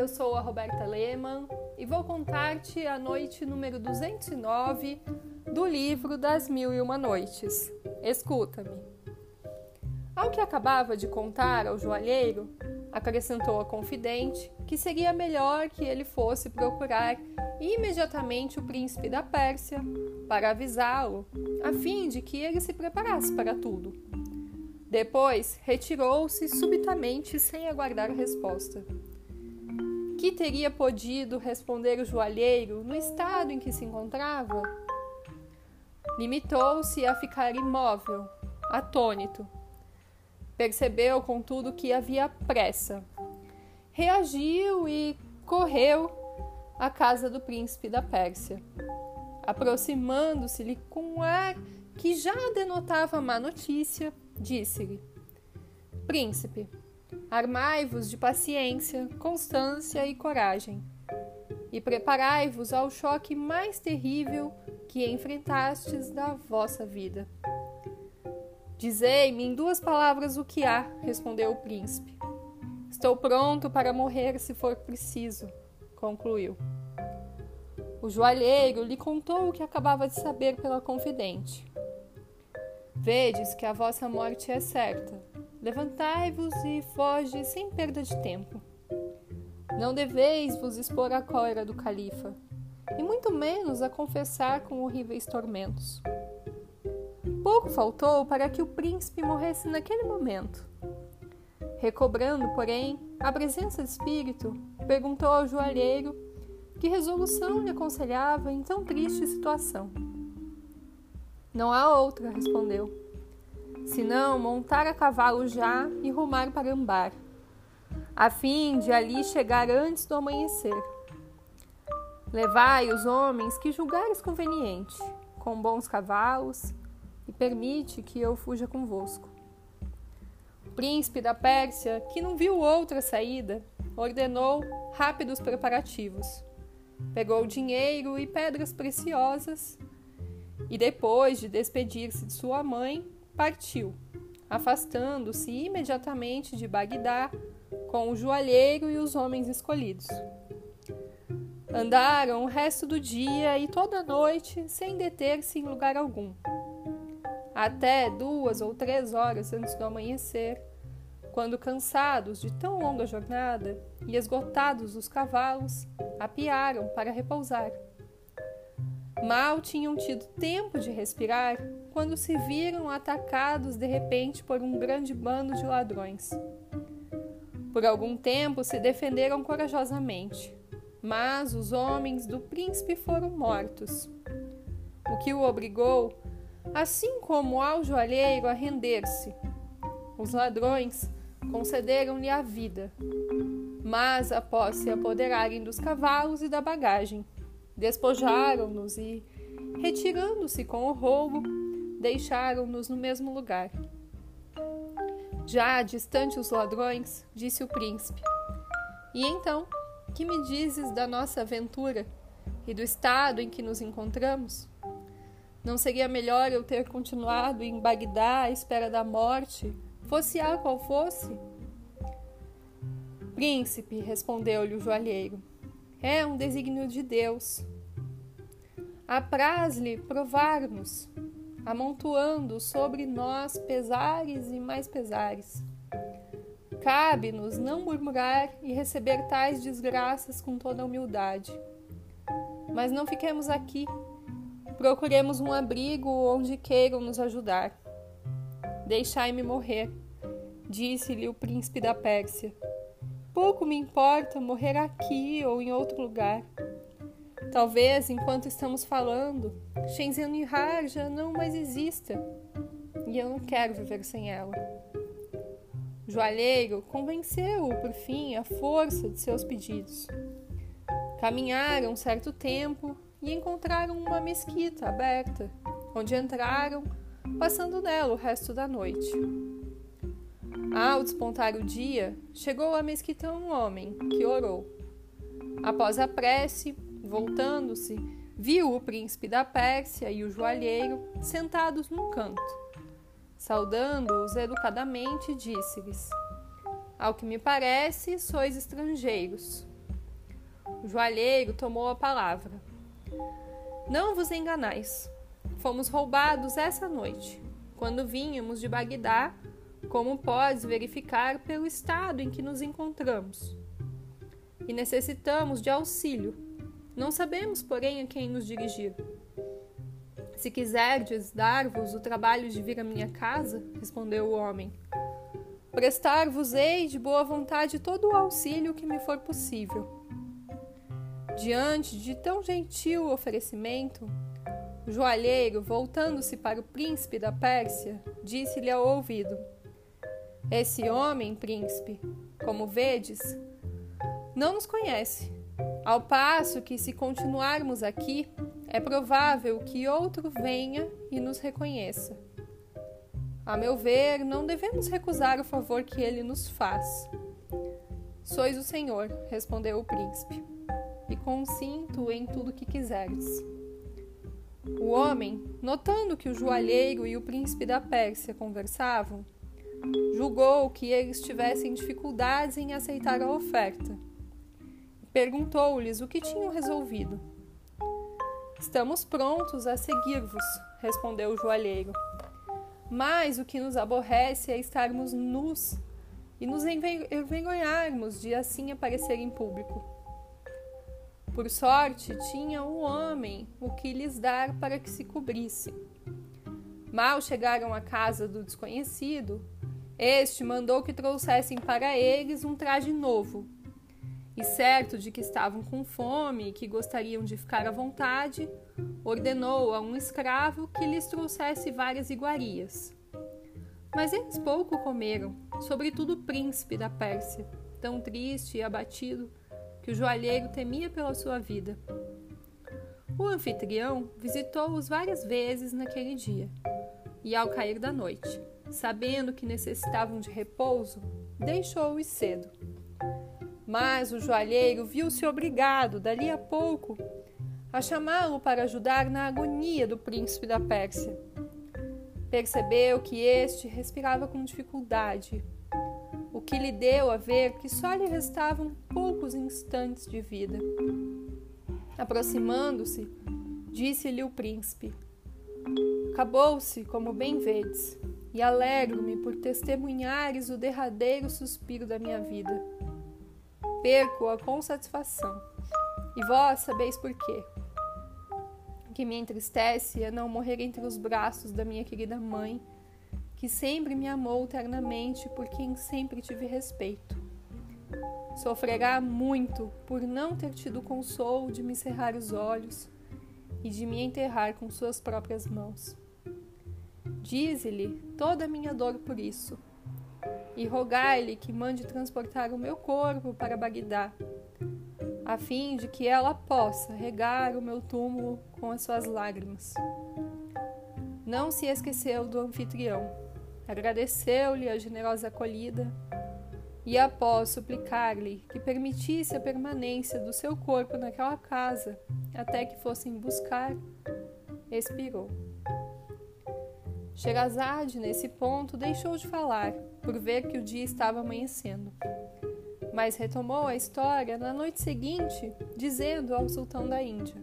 eu sou a Roberta Lehmann e vou contar-te a noite número 209 do livro Das Mil e Uma Noites. Escuta-me. Ao que acabava de contar ao joalheiro, acrescentou a confidente que seria melhor que ele fosse procurar imediatamente o príncipe da Pérsia para avisá-lo, a fim de que ele se preparasse para tudo. Depois retirou-se subitamente sem aguardar resposta. Que teria podido responder o joalheiro no estado em que se encontrava? Limitou-se a ficar imóvel, atônito. Percebeu, contudo, que havia pressa. Reagiu e correu à casa do príncipe da Pérsia. Aproximando-se-lhe com um ar que já denotava má notícia, disse-lhe: Príncipe, Armai-vos de paciência, constância e coragem, e preparai-vos ao choque mais terrível que enfrentastes da vossa vida. Dizei-me em duas palavras o que há, respondeu o príncipe. Estou pronto para morrer se for preciso, concluiu. O joalheiro lhe contou o que acabava de saber pela confidente. Vedes que a vossa morte é certa Levantai-vos e foge sem perda de tempo. Não deveis vos expor à cólera do califa, e muito menos a confessar com horríveis tormentos. Pouco faltou para que o príncipe morresse naquele momento. Recobrando, porém, a presença de espírito, perguntou ao joalheiro que resolução lhe aconselhava em tão triste situação. Não há outra, respondeu senão montar a cavalo já e rumar para Ambar, a fim de ali chegar antes do amanhecer. Levai os homens que julgares conveniente, com bons cavalos, e permite que eu fuja convosco. O príncipe da Pérsia, que não viu outra saída, ordenou rápidos preparativos. Pegou dinheiro e pedras preciosas e, depois de despedir-se de sua mãe, partiu, afastando-se imediatamente de Bagdá com o joalheiro e os homens escolhidos. Andaram o resto do dia e toda a noite sem deter-se em lugar algum. Até duas ou três horas antes do amanhecer, quando cansados de tão longa jornada e esgotados os cavalos, apiaram para repousar. Mal tinham tido tempo de respirar quando se viram atacados de repente por um grande bando de ladrões. Por algum tempo se defenderam corajosamente, mas os homens do príncipe foram mortos, o que o obrigou, assim como ao joalheiro, a render-se. Os ladrões concederam-lhe a vida, mas após se apoderarem dos cavalos e da bagagem, despojaram-nos e, retirando-se com o roubo, deixaram-nos no mesmo lugar. Já distante os ladrões, disse o príncipe: E então, que me dizes da nossa aventura e do estado em que nos encontramos? Não seria melhor eu ter continuado em Bagdá à espera da morte, fosse a qual fosse? Príncipe, respondeu-lhe o joalheiro, é um desígnio de Deus. Apraz-lhe provar-nos, amontoando sobre nós pesares e mais pesares. Cabe-nos não murmurar e receber tais desgraças com toda humildade. Mas não fiquemos aqui. Procuremos um abrigo onde queiram nos ajudar. Deixai-me morrer, disse-lhe o príncipe da Pérsia. Pouco me importa morrer aqui ou em outro lugar. Talvez, enquanto estamos falando, Shenzhen já não mais exista e eu não quero viver sem ela. O joalheiro convenceu-o, por fim, à força de seus pedidos. Caminharam um certo tempo e encontraram uma mesquita aberta, onde entraram, passando nela o resto da noite. Ao despontar o dia, chegou à mesquita um homem que orou. Após a prece, voltando-se, viu o príncipe da Pérsia e o joalheiro sentados num canto. Saudando-os educadamente, disse-lhes: Ao que me parece, sois estrangeiros. O joalheiro tomou a palavra. Não vos enganais. Fomos roubados essa noite, quando vínhamos de Bagdá, como podes verificar pelo estado em que nos encontramos. E necessitamos de auxílio. Não sabemos, porém, a quem nos dirigir. Se quiserdes dar-vos o trabalho de vir à minha casa, respondeu o homem, prestar-vos-ei de boa vontade todo o auxílio que me for possível. Diante de tão gentil oferecimento, o joalheiro, voltando-se para o príncipe da Pérsia, disse-lhe ao ouvido: Esse homem, príncipe, como vedes, não nos conhece, ao passo que, se continuarmos aqui, é provável que outro venha e nos reconheça. A meu ver, não devemos recusar o favor que ele nos faz. Sois o Senhor, respondeu o príncipe, e consinto em tudo que quiseres. O homem, notando que o joalheiro e o príncipe da Pérsia conversavam, julgou que eles tivessem dificuldades em aceitar a oferta. Perguntou-lhes o que tinham resolvido. Estamos prontos a seguir-vos, respondeu o joalheiro. Mas o que nos aborrece é estarmos nus e nos envergonharmos de assim aparecer em público. Por sorte, tinha um homem o que lhes dar para que se cobrisse. Mal chegaram à casa do desconhecido, este mandou que trouxessem para eles um traje novo e certo de que estavam com fome e que gostariam de ficar à vontade, ordenou a um escravo que lhes trouxesse várias iguarias. Mas eles pouco comeram, sobretudo o príncipe da Pérsia, tão triste e abatido que o joalheiro temia pela sua vida. O anfitrião visitou-os várias vezes naquele dia, e ao cair da noite, sabendo que necessitavam de repouso, deixou-os cedo mas o joalheiro viu-se obrigado, dali a pouco, a chamá-lo para ajudar na agonia do príncipe da Pérsia. Percebeu que este respirava com dificuldade, o que lhe deu a ver que só lhe restavam poucos instantes de vida. Aproximando-se, disse-lhe o príncipe: Acabou-se, como bem vedes, e alegro-me por testemunhares o derradeiro suspiro da minha vida perco-a com satisfação. E vós sabeis por quê. O que me entristece é não morrer entre os braços da minha querida mãe, que sempre me amou ternamente, por quem sempre tive respeito. Sofrerá muito por não ter tido consolo de me cerrar os olhos e de me enterrar com suas próprias mãos. Dize-lhe toda a minha dor por isso e rogai-lhe que mande transportar o meu corpo para Bagdá, a fim de que ela possa regar o meu túmulo com as suas lágrimas. Não se esqueceu do anfitrião, agradeceu-lhe a generosa acolhida e, após suplicar-lhe que permitisse a permanência do seu corpo naquela casa até que fossem buscar, expirou. Sherazade, nesse ponto, deixou de falar por ver que o dia estava amanhecendo. Mas retomou a história na noite seguinte, dizendo ao sultão da Índia: